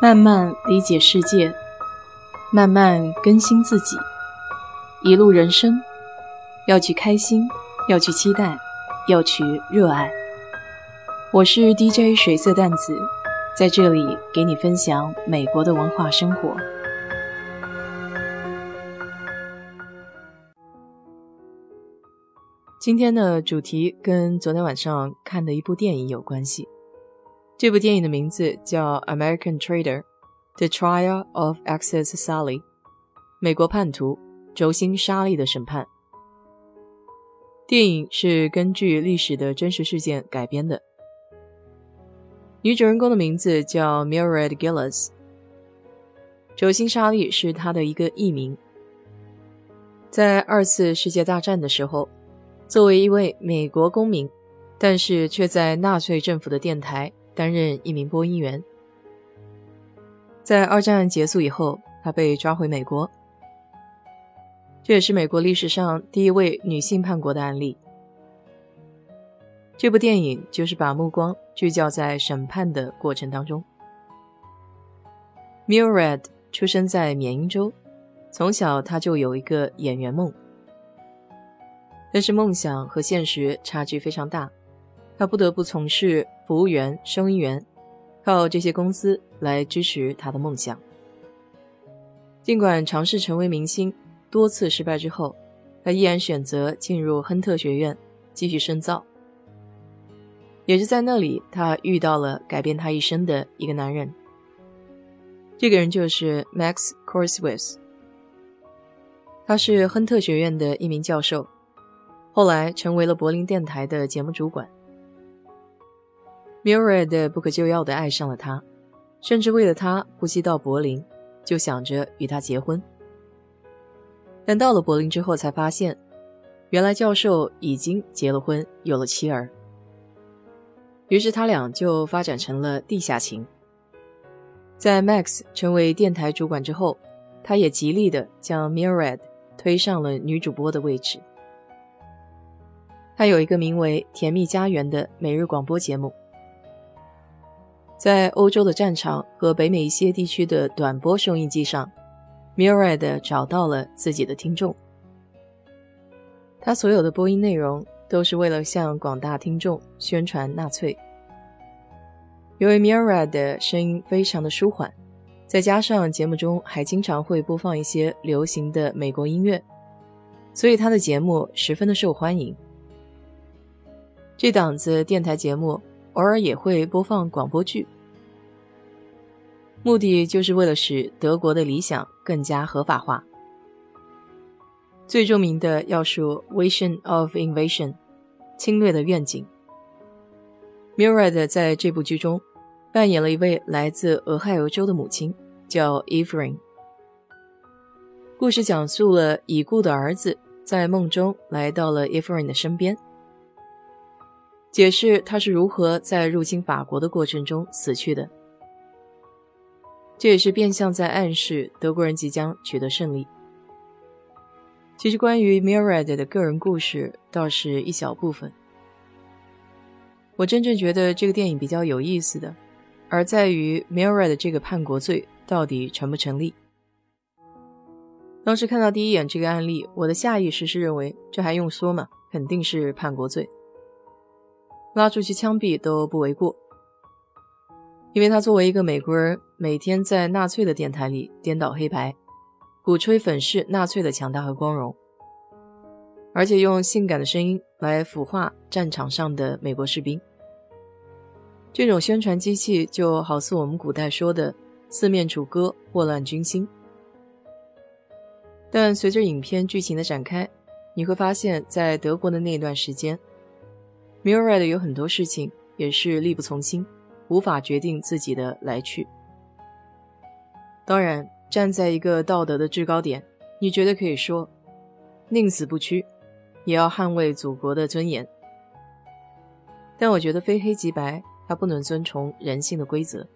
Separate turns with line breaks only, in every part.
慢慢理解世界，慢慢更新自己。一路人生，要去开心，要去期待，要去热爱。我是 DJ 水色淡子，在这里给你分享美国的文化生活。今天的主题跟昨天晚上看的一部电影有关系。这部电影的名字叫《American Trader: The Trial of Access Sally》，美国叛徒轴心沙利的审判。电影是根据历史的真实事件改编的。女主人公的名字叫 Mildred Gillis，轴心沙利是她的一个艺名。在二次世界大战的时候，作为一位美国公民，但是却在纳粹政府的电台。担任一名播音员，在二战结束以后，她被抓回美国。这也是美国历史上第一位女性叛国的案例。这部电影就是把目光聚焦在审判的过程当中。Mildred 出生在缅因州，从小她就有一个演员梦，但是梦想和现实差距非常大。他不得不从事服务员、收银员，靠这些工资来支持他的梦想。尽管尝试成为明星，多次失败之后，他依然选择进入亨特学院继续深造。也是在那里，他遇到了改变他一生的一个男人。这个人就是 Max c o r s w i t h 他是亨特学院的一名教授，后来成为了柏林电台的节目主管。Mirad 不可救药地爱上了他，甚至为了他呼吸到柏林，就想着与他结婚。但到了柏林之后，才发现，原来教授已经结了婚，有了妻儿。于是他俩就发展成了地下情。在 Max 成为电台主管之后，他也极力地将 Mirad 推上了女主播的位置。他有一个名为《甜蜜家园》的每日广播节目。在欧洲的战场和北美一些地区的短波收音机上 m i r a d 找到了自己的听众。他所有的播音内容都是为了向广大听众宣传纳粹。由于 m i r a d 的声音非常的舒缓，再加上节目中还经常会播放一些流行的美国音乐，所以他的节目十分的受欢迎。这档子电台节目偶尔也会播放广播剧。目的就是为了使德国的理想更加合法化。最著名的要数《Vision of Invasion》，侵略的愿景。m i r a d 在这部剧中扮演了一位来自俄亥俄州的母亲，叫 Ephraim。故事讲述了已故的儿子在梦中来到了 Ephraim 的身边，解释他是如何在入侵法国的过程中死去的。这也是变相在暗示德国人即将取得胜利。其实，关于 Mirad 的个人故事倒是一小部分。我真正觉得这个电影比较有意思的，而在于 Mirad 这个叛国罪到底成不成立。当时看到第一眼这个案例，我的下意识是认为这还用说吗？肯定是叛国罪，拉出去枪毙都不为过。因为他作为一个美国人，每天在纳粹的电台里颠倒黑白，鼓吹粉饰纳粹的强大和光荣，而且用性感的声音来腐化战场上的美国士兵。这种宣传机器就好似我们古代说的“四面楚歌，祸乱军心”。但随着影片剧情的展开，你会发现在德国的那段时间 m i r a d 有很多事情也是力不从心。无法决定自己的来去。当然，站在一个道德的制高点，你绝对可以说，宁死不屈，也要捍卫祖国的尊严。但我觉得非黑即白，它不能遵从人性的规则。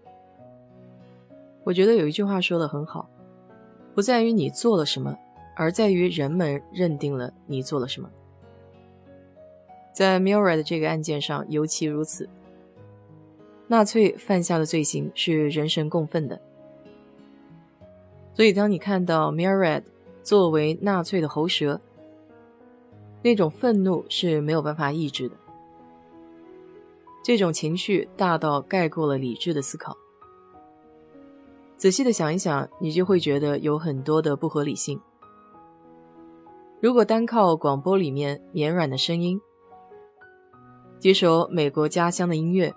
我觉得有一句话说的很好，不在于你做了什么，而在于人们认定了你做了什么。在 Mira 的这个案件上，尤其如此。纳粹犯下的罪行是人神共愤的。所以，当你看到 m i r a d 作为纳粹的喉舌，那种愤怒是没有办法抑制的。这种情绪大到盖过了理智的思考。仔细的想一想，你就会觉得有很多的不合理性。如果单靠广播里面绵软的声音，几首美国家乡的音乐，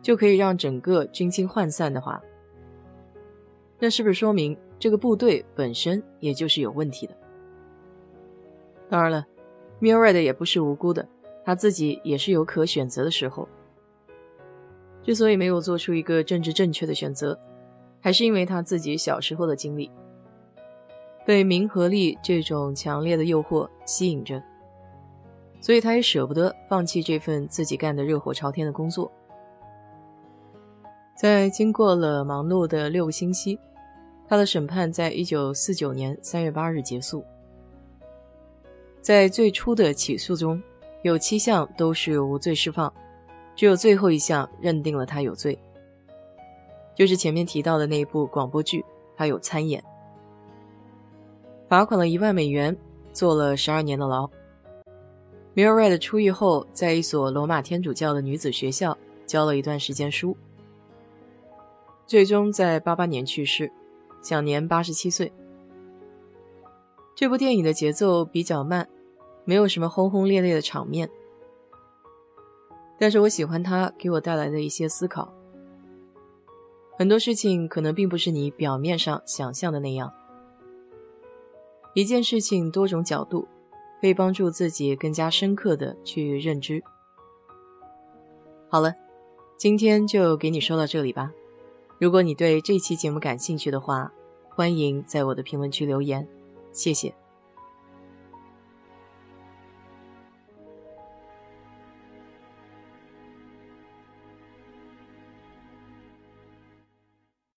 就可以让整个军心涣散的话，那是不是说明？这个部队本身也就是有问题的。当然了 m i r a d 也不是无辜的，他自己也是有可选择的时候。之所以没有做出一个政治正确的选择，还是因为他自己小时候的经历，被名和利这种强烈的诱惑吸引着，所以他也舍不得放弃这份自己干的热火朝天的工作。在经过了忙碌的六个星期。他的审判在一九四九年三月八日结束。在最初的起诉中，有七项都是无罪释放，只有最后一项认定了他有罪，就是前面提到的那部广播剧，他有参演，罚款了一万美元，坐了十二年的牢。米尔瑞的出狱后，在一所罗马天主教的女子学校教了一段时间书，最终在八八年去世。享年八十七岁。这部电影的节奏比较慢，没有什么轰轰烈烈的场面，但是我喜欢它给我带来的一些思考。很多事情可能并不是你表面上想象的那样。一件事情多种角度，可以帮助自己更加深刻的去认知。好了，今天就给你说到这里吧。如果你对这期节目感兴趣的话，欢迎在我的评论区留言，谢谢。